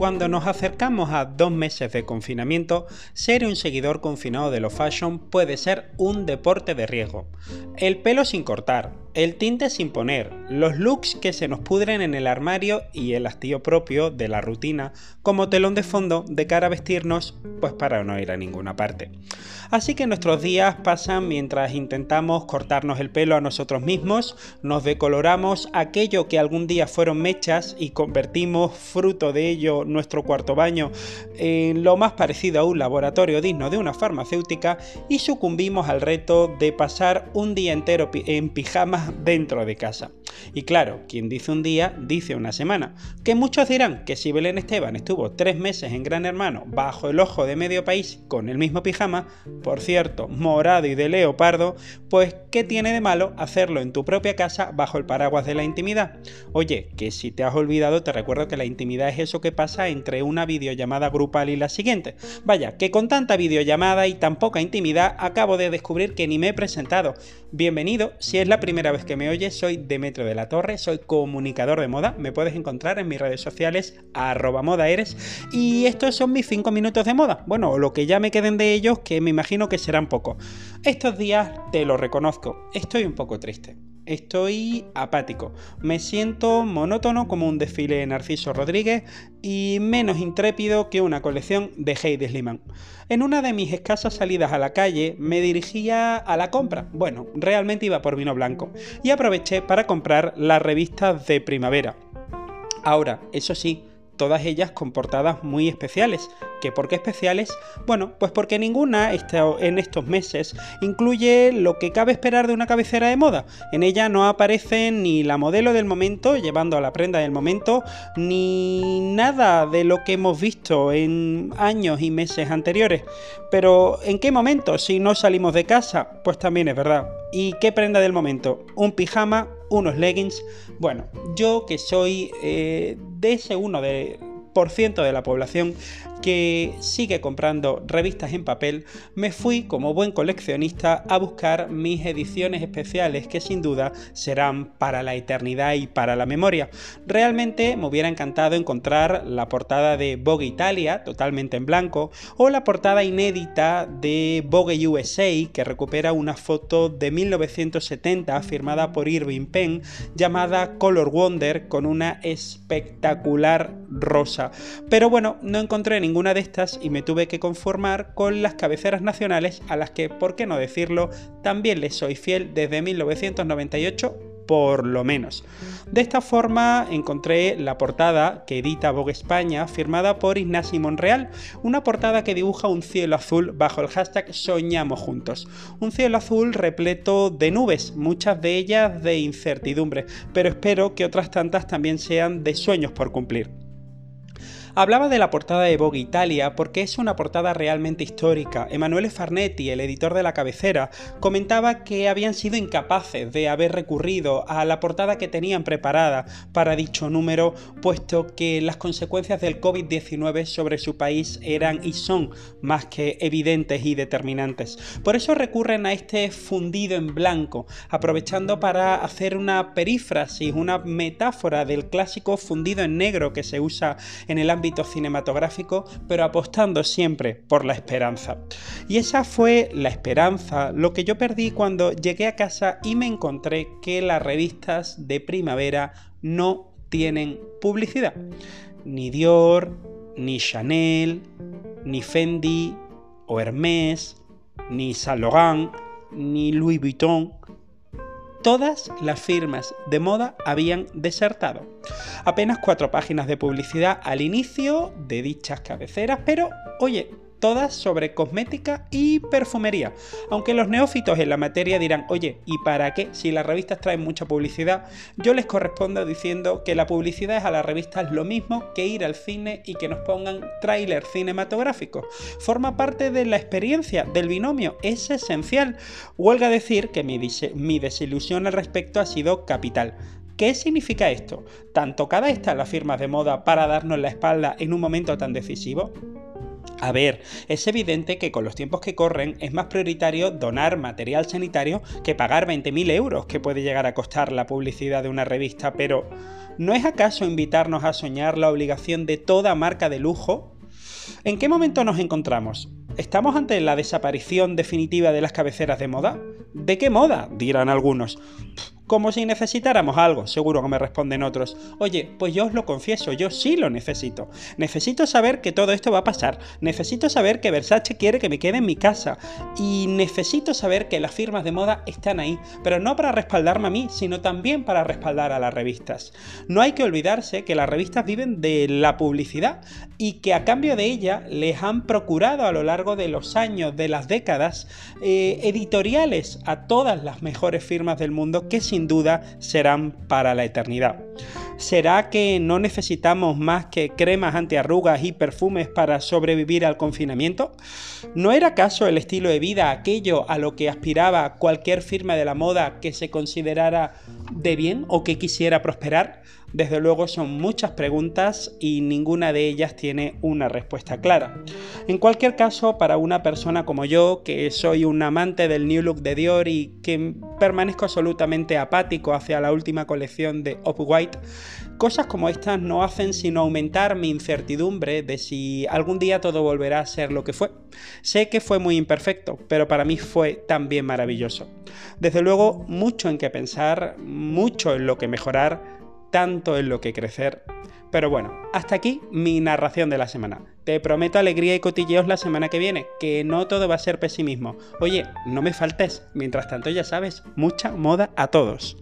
Cuando nos acercamos a dos meses de confinamiento, ser un seguidor confinado de lo fashion puede ser un deporte de riesgo. El pelo sin cortar, el tinte sin poner, los looks que se nos pudren en el armario y el hastío propio de la rutina como telón de fondo de cara a vestirnos, pues para no ir a ninguna parte. Así que nuestros días pasan mientras intentamos cortarnos el pelo a nosotros mismos, nos decoloramos aquello que algún día fueron mechas y convertimos fruto de ello nuestro cuarto baño en lo más parecido a un laboratorio digno de una farmacéutica y sucumbimos al reto de pasar un día entero en pijamas dentro de casa. Y claro, quien dice un día, dice una semana. Que muchos dirán que si Belén Esteban estuvo tres meses en Gran Hermano bajo el ojo de medio país con el mismo pijama, por cierto, morado y de leopardo, pues ¿qué tiene de malo hacerlo en tu propia casa bajo el paraguas de la intimidad? Oye, que si te has olvidado te recuerdo que la intimidad es eso que pasa entre una videollamada grupal y la siguiente. Vaya, que con tanta videollamada y tan poca intimidad acabo de descubrir que ni me he presentado. Bienvenido, si es la primera vez que me oyes, soy Demetrio de la Torre, soy comunicador de moda, me puedes encontrar en mis redes sociales arroba modaeres y estos son mis 5 minutos de moda. Bueno, lo que ya me queden de ellos, que me imagino que serán pocos. Estos días, te lo reconozco, estoy un poco triste. Estoy apático. Me siento monótono como un desfile de Narciso Rodríguez y menos intrépido que una colección de Heidi Sliman. En una de mis escasas salidas a la calle me dirigía a la compra. Bueno, realmente iba por vino blanco y aproveché para comprar las revistas de primavera. Ahora, eso sí, todas ellas con portadas muy especiales. ¿Qué por qué especiales? Bueno, pues porque ninguna en estos meses incluye lo que cabe esperar de una cabecera de moda. En ella no aparece ni la modelo del momento llevando a la prenda del momento, ni nada de lo que hemos visto en años y meses anteriores. Pero ¿en qué momento? Si no salimos de casa, pues también es verdad. ¿Y qué prenda del momento? Un pijama, unos leggings. Bueno, yo que soy eh, de ese uno de por de la población que sigue comprando revistas en papel, me fui como buen coleccionista a buscar mis ediciones especiales que sin duda serán para la eternidad y para la memoria. Realmente me hubiera encantado encontrar la portada de Vogue Italia, totalmente en blanco, o la portada inédita de Vogue USA, que recupera una foto de 1970 firmada por Irving Penn llamada Color Wonder con una espectacular rosa. Pero bueno, no encontré ninguna de estas y me tuve que conformar con las cabeceras nacionales a las que, por qué no decirlo, también les soy fiel desde 1998 por lo menos. De esta forma encontré la portada que edita Vogue España, firmada por Ignasi Monreal, una portada que dibuja un cielo azul bajo el hashtag Soñamos Juntos. Un cielo azul repleto de nubes, muchas de ellas de incertidumbre, pero espero que otras tantas también sean de sueños por cumplir. Hablaba de la portada de Vogue Italia porque es una portada realmente histórica. Emanuele Farnetti, el editor de la cabecera, comentaba que habían sido incapaces de haber recurrido a la portada que tenían preparada para dicho número, puesto que las consecuencias del COVID-19 sobre su país eran y son más que evidentes y determinantes. Por eso recurren a este fundido en blanco, aprovechando para hacer una perífrasis, una metáfora del clásico fundido en negro que se usa en el ámbito cinematográfico, pero apostando siempre por la esperanza. Y esa fue la esperanza, lo que yo perdí cuando llegué a casa y me encontré que las revistas de primavera no tienen publicidad. Ni Dior, ni Chanel, ni Fendi o Hermès, ni Saint Laurent, ni Louis Vuitton todas las firmas de moda habían desertado. Apenas cuatro páginas de publicidad al inicio de dichas cabeceras, pero oye, todas sobre cosmética y perfumería. Aunque los neófitos en la materia dirán, oye, ¿y para qué? Si las revistas traen mucha publicidad, yo les correspondo diciendo que la publicidad es a las revistas lo mismo que ir al cine y que nos pongan tráiler cinematográfico. Forma parte de la experiencia del binomio, es esencial. Huelga decir que mi, desilusión al respecto ha sido capital. ¿Qué significa esto? ¿Tan tocada está las firmas de moda para darnos la espalda en un momento tan decisivo? A ver, es evidente que con los tiempos que corren es más prioritario donar material sanitario que pagar 20.000 euros que puede llegar a costar la publicidad de una revista, pero ¿no es acaso invitarnos a soñar la obligación de toda marca de lujo? ¿En qué momento nos encontramos? ¿Estamos ante la desaparición definitiva de las cabeceras de moda? ¿De qué moda? dirán algunos como si necesitáramos algo, seguro que me responden otros. Oye, pues yo os lo confieso, yo sí lo necesito. Necesito saber que todo esto va a pasar. Necesito saber que Versace quiere que me quede en mi casa. Y necesito saber que las firmas de moda están ahí, pero no para respaldarme a mí, sino también para respaldar a las revistas. No hay que olvidarse que las revistas viven de la publicidad y que a cambio de ella les han procurado a lo largo de los años, de las décadas, eh, editoriales a todas las mejores firmas del mundo que sin duda serán para la eternidad. ¿Será que no necesitamos más que cremas antiarrugas y perfumes para sobrevivir al confinamiento? ¿No era acaso el estilo de vida aquello a lo que aspiraba cualquier firma de la moda que se considerara de bien o que quisiera prosperar? Desde luego son muchas preguntas y ninguna de ellas tiene una respuesta clara. En cualquier caso, para una persona como yo, que soy un amante del New Look de Dior y que permanezco absolutamente apático hacia la última colección de Off-White, cosas como estas no hacen sino aumentar mi incertidumbre de si algún día todo volverá a ser lo que fue. Sé que fue muy imperfecto, pero para mí fue también maravilloso. Desde luego, mucho en qué pensar, mucho en lo que mejorar, tanto en lo que crecer. Pero bueno, hasta aquí mi narración de la semana. Te prometo alegría y cotilleos la semana que viene, que no todo va a ser pesimismo. Oye, no me faltes. Mientras tanto, ya sabes, mucha moda a todos.